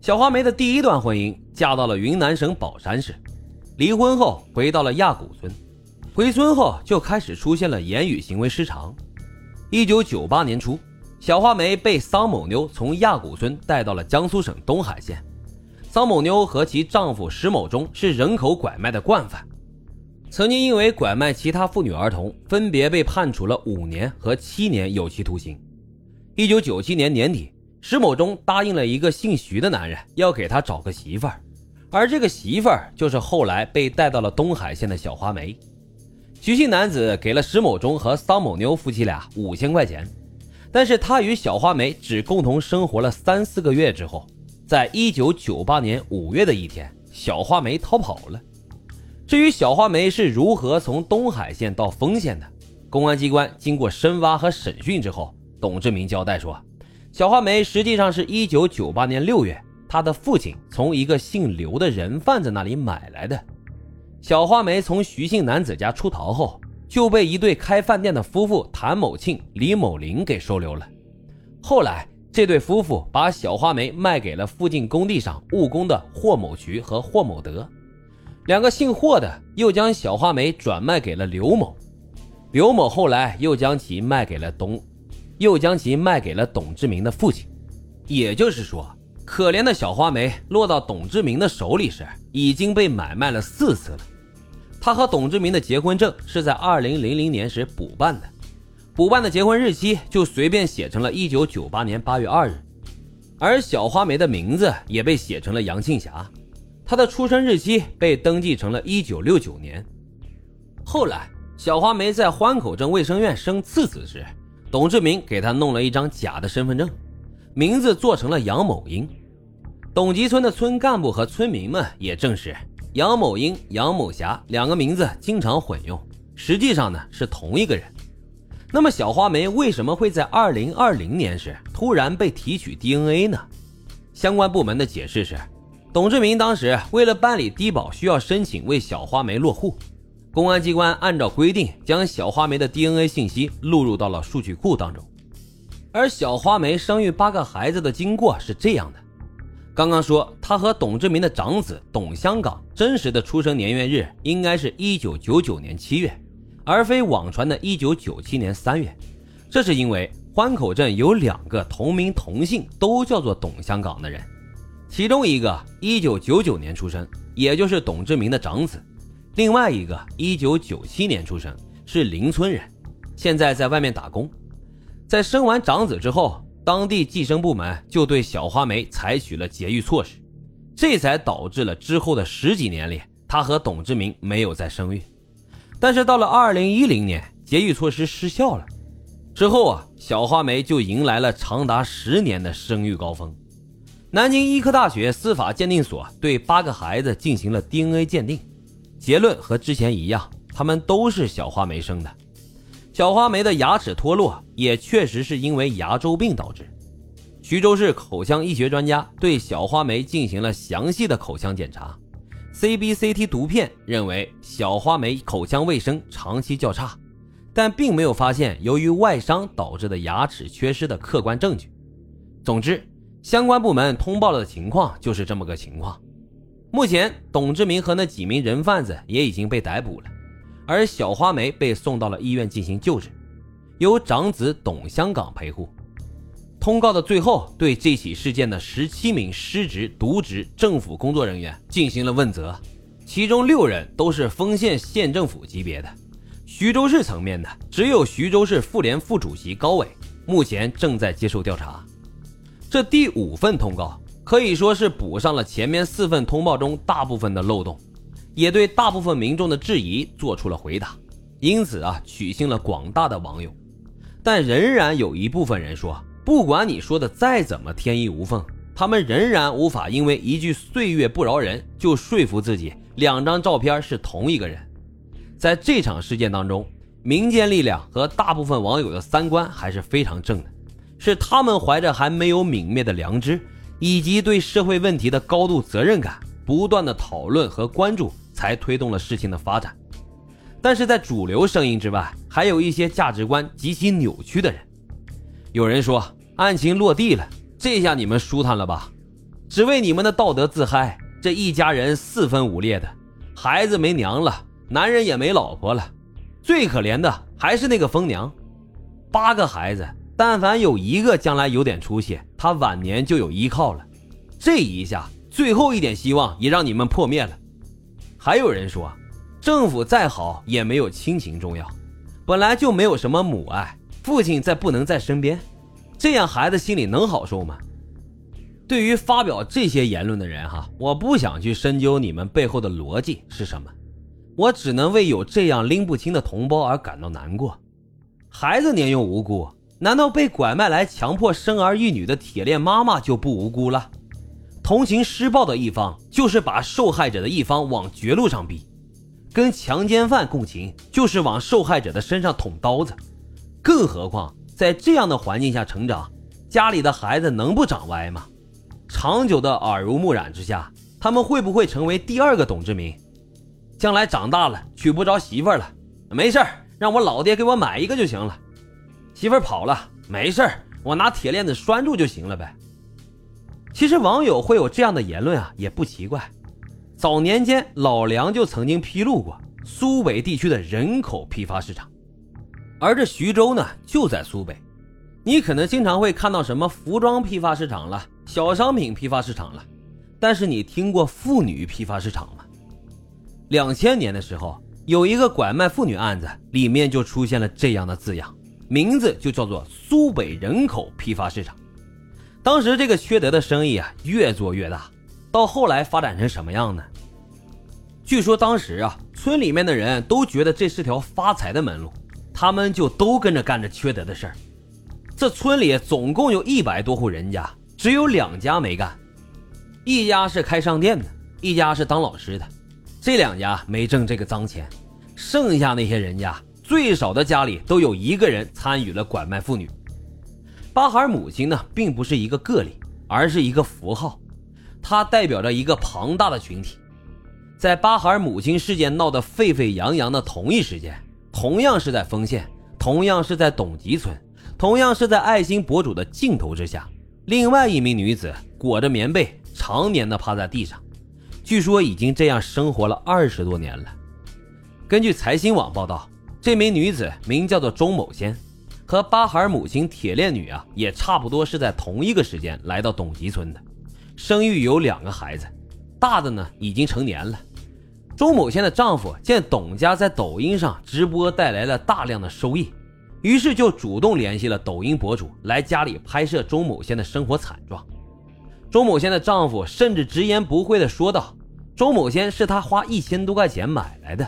小花梅的第一段婚姻嫁到了云南省保山市，离婚后回到了亚古村，回村后就开始出现了言语行为失常。一九九八年初，小花梅被桑某妞从亚古村带到了江苏省东海县。桑某妞和其丈夫石某忠是人口拐卖的惯犯，曾经因为拐卖其他妇女儿童，分别被判处了五年和七年有期徒刑。一九九七年年底。石某忠答应了一个姓徐的男人，要给他找个媳妇儿，而这个媳妇儿就是后来被带到了东海县的小花梅。徐姓男子给了石某忠和桑某妞夫妻俩五千块钱，但是他与小花梅只共同生活了三四个月之后，在一九九八年五月的一天，小花梅逃跑了。至于小花梅是如何从东海县到丰县的，公安机关经过深挖和审讯之后，董志明交代说。小花梅实际上是一九九八年六月，她的父亲从一个姓刘的人贩子那里买来的。小花梅从徐姓男子家出逃后，就被一对开饭店的夫妇谭某庆、李某林给收留了。后来，这对夫妇把小花梅卖给了附近工地上务工的霍某渠和霍某德，两个姓霍的又将小花梅转卖给了刘某，刘某后来又将其卖给了董。又将其卖给了董志明的父亲，也就是说，可怜的小花梅落到董志明的手里时，已经被买卖了四次了。他和董志明的结婚证是在二零零零年时补办的，补办的结婚日期就随便写成了一九九八年八月二日，而小花梅的名字也被写成了杨庆霞，她的出生日期被登记成了一九六九年。后来，小花梅在欢口镇卫生院生次子时。董志明给他弄了一张假的身份证，名字做成了杨某英。董集村的村干部和村民们也证实，杨某英、杨某霞两个名字经常混用，实际上呢是同一个人。那么小花梅为什么会在二零二零年时突然被提取 DNA 呢？相关部门的解释是，董志明当时为了办理低保，需要申请为小花梅落户。公安机关按照规定，将小花梅的 DNA 信息录入到了数据库当中。而小花梅生育八个孩子的经过是这样的：刚刚说，她和董志明的长子董香港真实的出生年月日应该是一九九九年七月，而非网传的一九九七年三月。这是因为欢口镇有两个同名同姓都叫做董香港的人，其中一个一九九九年出生，也就是董志明的长子。另外一个，一九九七年出生，是邻村人，现在在外面打工。在生完长子之后，当地计生部门就对小花梅采取了节育措施，这才导致了之后的十几年里，她和董志明没有再生育。但是到了二零一零年，节育措施失效了，之后啊，小花梅就迎来了长达十年的生育高峰。南京医科大学司法鉴定所对八个孩子进行了 DNA 鉴定。结论和之前一样，他们都是小花梅生的。小花梅的牙齿脱落也确实是因为牙周病导致。徐州市口腔医学专家对小花梅进行了详细的口腔检查，CBCT 读片认为小花梅口腔卫生长期较差，但并没有发现由于外伤导致的牙齿缺失的客观证据。总之，相关部门通报了的情况就是这么个情况。目前，董志明和那几名人贩子也已经被逮捕了，而小花梅被送到了医院进行救治，由长子董香港陪护。通告的最后，对这起事件的十七名失职、渎职政府工作人员进行了问责，其中六人都是丰县县政府级别的，徐州市层面的只有徐州市妇联副主席高伟，目前正在接受调查。这第五份通告。可以说是补上了前面四份通报中大部分的漏洞，也对大部分民众的质疑做出了回答，因此啊，取信了广大的网友。但仍然有一部分人说，不管你说的再怎么天衣无缝，他们仍然无法因为一句“岁月不饶人”就说服自己两张照片是同一个人。在这场事件当中，民间力量和大部分网友的三观还是非常正的，是他们怀着还没有泯灭的良知。以及对社会问题的高度责任感，不断的讨论和关注，才推动了事情的发展。但是在主流声音之外，还有一些价值观极其扭曲的人。有人说案情落地了，这下你们舒坦了吧？只为你们的道德自嗨。这一家人四分五裂的，孩子没娘了，男人也没老婆了，最可怜的还是那个疯娘。八个孩子，但凡有一个将来有点出息，他晚年就有依靠了。这一下，最后一点希望也让你们破灭了。还有人说，政府再好也没有亲情重要，本来就没有什么母爱，父亲再不能在身边，这样孩子心里能好受吗？对于发表这些言论的人，哈，我不想去深究你们背后的逻辑是什么，我只能为有这样拎不清的同胞而感到难过。孩子年幼无辜，难道被拐卖来强迫生儿育女的铁链妈妈就不无辜了？同情施暴的一方，就是把受害者的一方往绝路上逼；跟强奸犯共情，就是往受害者的身上捅刀子。更何况在这样的环境下成长，家里的孩子能不长歪吗？长久的耳濡目染之下，他们会不会成为第二个董志明？将来长大了娶不着媳妇了，没事让我老爹给我买一个就行了。媳妇儿跑了，没事我拿铁链子拴住就行了呗。其实网友会有这样的言论啊，也不奇怪。早年间老梁就曾经披露过苏北地区的人口批发市场，而这徐州呢就在苏北。你可能经常会看到什么服装批发市场了、小商品批发市场了，但是你听过妇女批发市场吗？两千年的时候，有一个拐卖妇女案子，里面就出现了这样的字样，名字就叫做苏北人口批发市场。当时这个缺德的生意啊，越做越大，到后来发展成什么样呢？据说当时啊，村里面的人都觉得这是条发财的门路，他们就都跟着干着缺德的事儿。这村里总共有一百多户人家，只有两家没干，一家是开商店的，一家是当老师的，这两家没挣这个脏钱，剩下那些人家最少的家里都有一个人参与了拐卖妇女。巴孩母亲呢，并不是一个个例，而是一个符号，它代表着一个庞大的群体。在巴孩母亲事件闹得沸沸扬扬的同一时间，同样是在丰县，同样是在董集村，同样是在爱心博主的镜头之下，另外一名女子裹着棉被，常年的趴在地上，据说已经这样生活了二十多年了。根据财新网报道，这名女子名叫做钟某仙。和巴哈尔母亲铁链女啊，也差不多是在同一个时间来到董集村的，生育有两个孩子，大的呢已经成年了。周某仙的丈夫见董家在抖音上直播带来了大量的收益，于是就主动联系了抖音博主来家里拍摄周某仙的生活惨状。周某仙的丈夫甚至直言不讳地说道：“周某仙是他花一千多块钱买来的。”